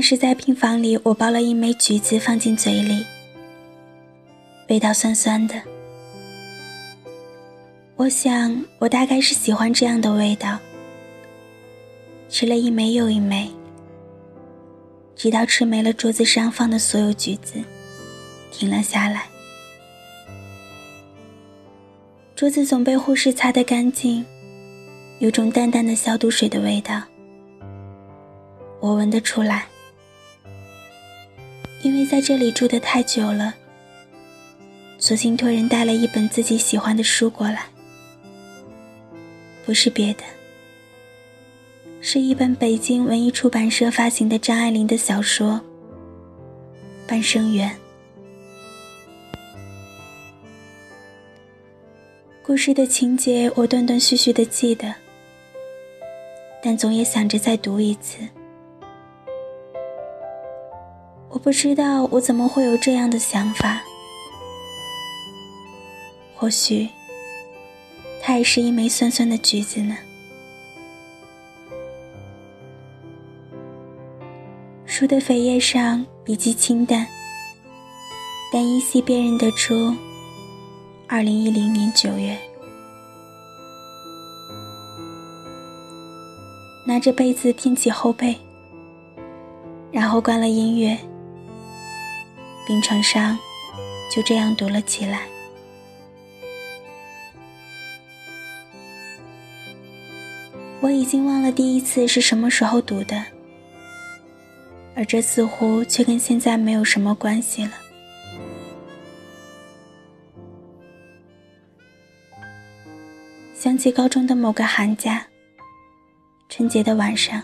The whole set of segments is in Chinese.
是在病房里，我剥了一枚橘子放进嘴里，味道酸酸的。我想，我大概是喜欢这样的味道。吃了一枚又一枚，直到吃没了桌子上放的所有橘子，停了下来。桌子总被护士擦得干净，有种淡淡的消毒水的味道，我闻得出来。因为在这里住得太久了，索性托人带了一本自己喜欢的书过来。不是别的，是一本北京文艺出版社发行的张爱玲的小说《半生缘》。故事的情节我断断续续的记得，但总也想着再读一次。不知道我怎么会有这样的想法，或许。它也是一枚酸酸的橘子呢。书的扉页上笔迹清淡，但依稀辨认得出，二零一零年九月。拿着被子挺起后背，然后关了音乐，病床上就这样读了起来。我已经忘了第一次是什么时候读的，而这似乎却跟现在没有什么关系了。想起高中的某个寒假，春节的晚上，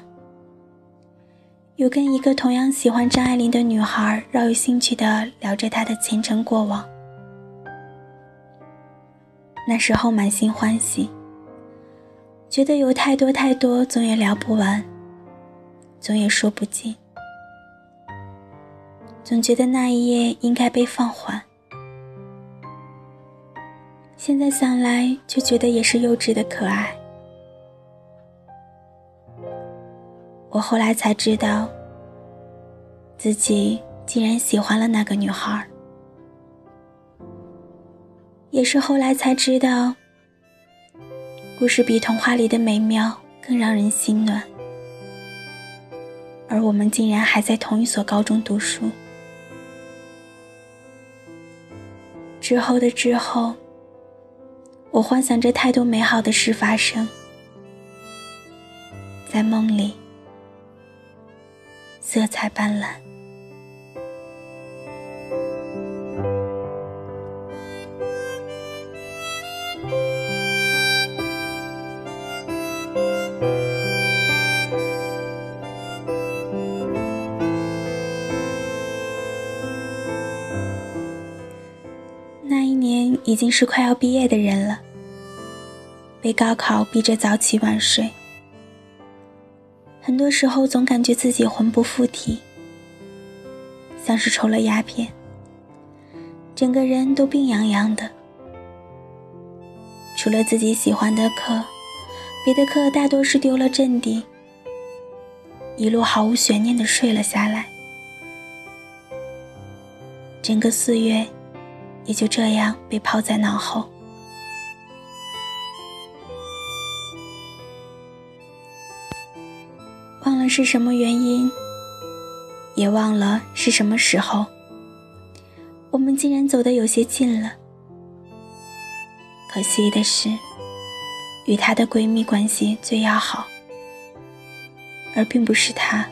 有跟一个同样喜欢张爱玲的女孩饶有兴趣的聊着她的前程过往，那时候满心欢喜。觉得有太多太多，总也聊不完，总也说不尽，总觉得那一页应该被放缓。现在想来，就觉得也是幼稚的可爱。我后来才知道，自己竟然喜欢了那个女孩，也是后来才知道。故事比童话里的美妙更让人心暖，而我们竟然还在同一所高中读书。之后的之后，我幻想着太多美好的事发生，在梦里，色彩斑斓。那一年已经是快要毕业的人了，被高考逼着早起晚睡，很多时候总感觉自己魂不附体，像是抽了鸦片，整个人都病怏怏的。除了自己喜欢的课，别的课大多是丢了阵地，一路毫无悬念的睡了下来，整个四月。也就这样被抛在脑后，是什么原因，也忘了是什么时候，我们竟然走得有些近了。可惜的是，与她的闺蜜关系最要好，而并不是她。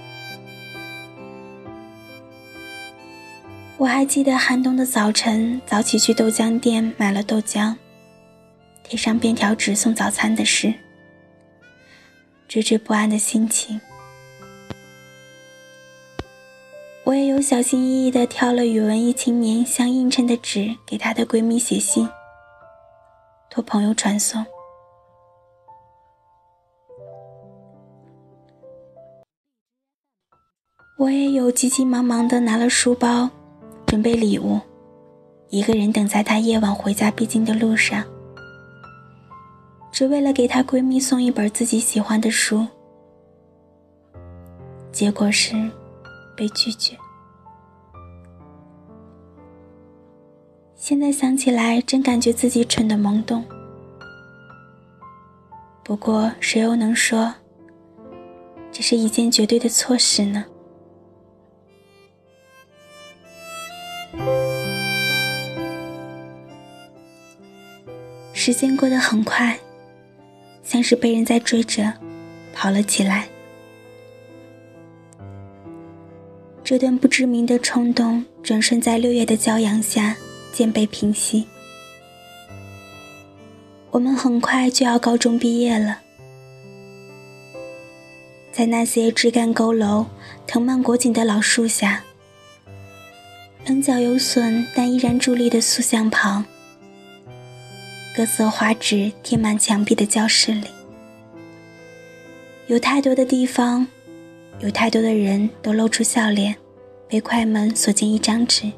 我还记得寒冬的早晨，早起去豆浆店买了豆浆，贴上便条纸送早餐的事，惴惴不安的心情。我也有小心翼翼地挑了与文艺青年相映衬的纸，给她的闺蜜写信，托朋友传送。我也有急急忙忙地拿了书包。准备礼物，一个人等在她夜晚回家必经的路上，只为了给她闺蜜送一本自己喜欢的书。结果是，被拒绝。现在想起来，真感觉自己蠢的懵懂。不过，谁又能说这是一件绝对的错事呢？时间过得很快，像是被人在追着跑了起来。这段不知名的冲动，转瞬在六月的骄阳下渐被平息。我们很快就要高中毕业了，在那些枝干佝偻、藤蔓裹紧的老树下，棱角有损但依然伫立的塑像旁，各色花纸贴满墙壁的教室里，有太多的地方，有太多的人都露出笑脸，被快门锁进一张纸，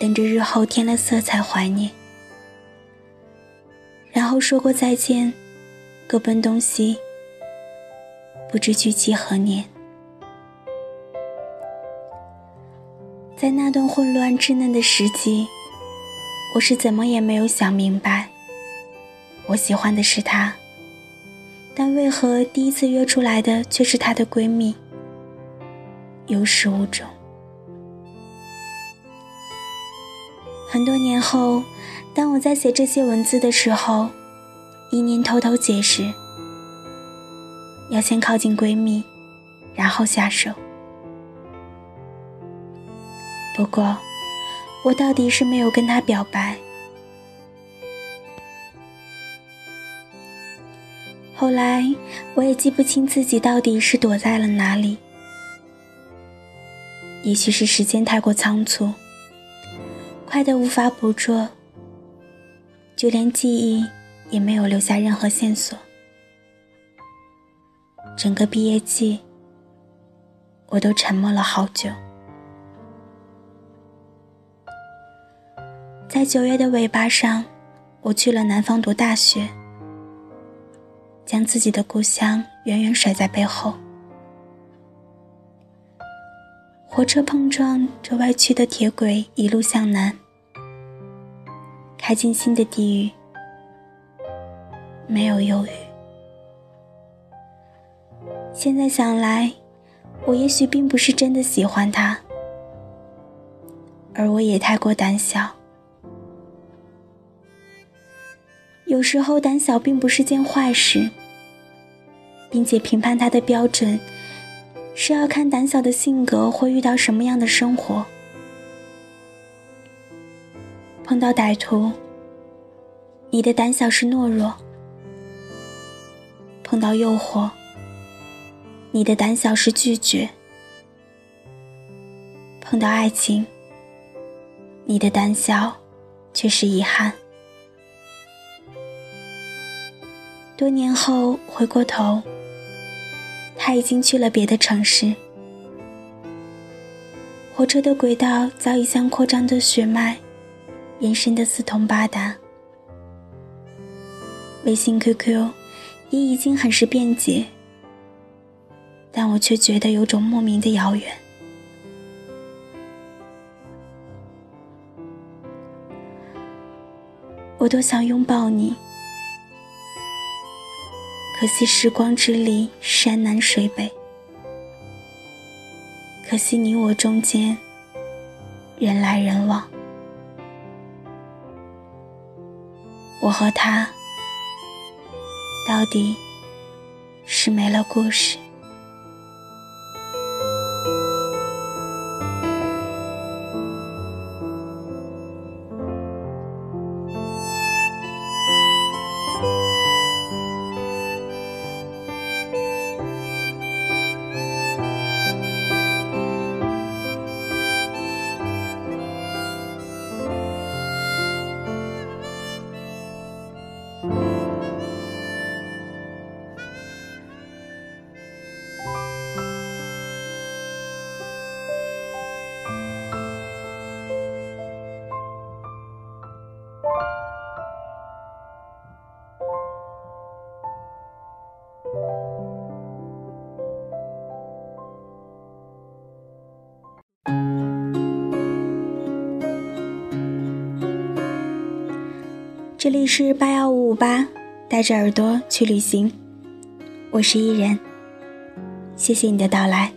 等着日后添了色彩怀念。然后说过再见，各奔东西，不知聚期何年。在那段混乱稚嫩的时机，我是怎么也没有想明白，我喜欢的是他，但为何第一次约出来的却是她的闺蜜？有始无终。很多年后。当我在写这些文字的时候，一念偷偷解释：要先靠近闺蜜，然后下手。不过，我到底是没有跟她表白。后来，我也记不清自己到底是躲在了哪里。也许是时间太过仓促，快得无法捕捉。就连记忆也没有留下任何线索。整个毕业季，我都沉默了好久。在九月的尾巴上，我去了南方读大学，将自己的故乡远远甩在背后。火车碰撞着歪曲的铁轨，一路向南。开进新的地狱，没有犹豫。现在想来，我也许并不是真的喜欢他，而我也太过胆小。有时候胆小并不是件坏事，并且评判他的标准，是要看胆小的性格会遇到什么样的生活。碰到歹徒，你的胆小是懦弱；碰到诱惑，你的胆小是拒绝；碰到爱情，你的胆小却是遗憾。多年后回过头，他已经去了别的城市，火车的轨道早已像扩张的血脉。延伸的四通八达，微信、QQ 也已经很是便捷，但我却觉得有种莫名的遥远。我多想拥抱你，可惜时光之里山南水北，可惜你我中间人来人往。我和他，到底是没了故事。这里是八幺五五八，带着耳朵去旅行，我是伊人，谢谢你的到来，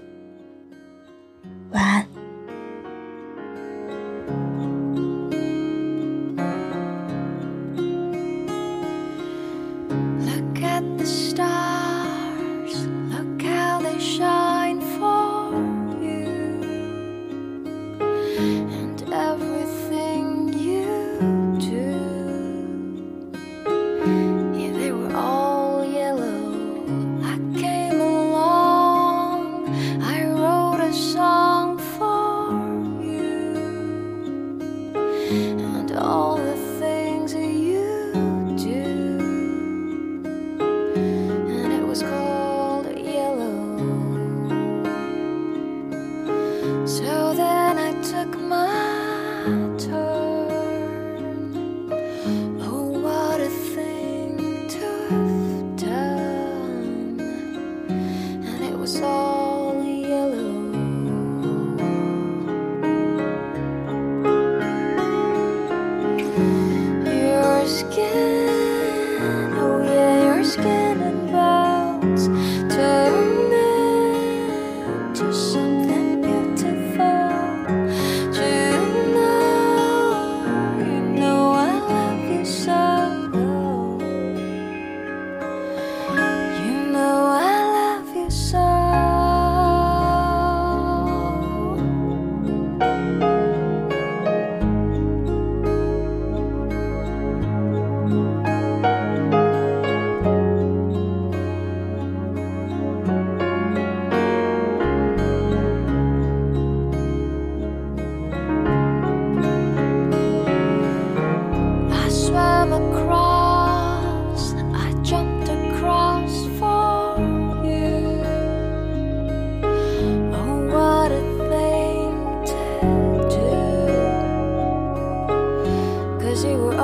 she would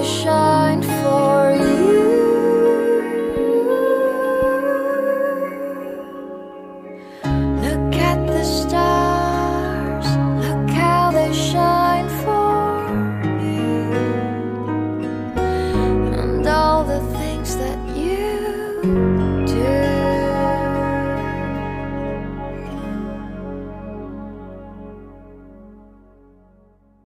一生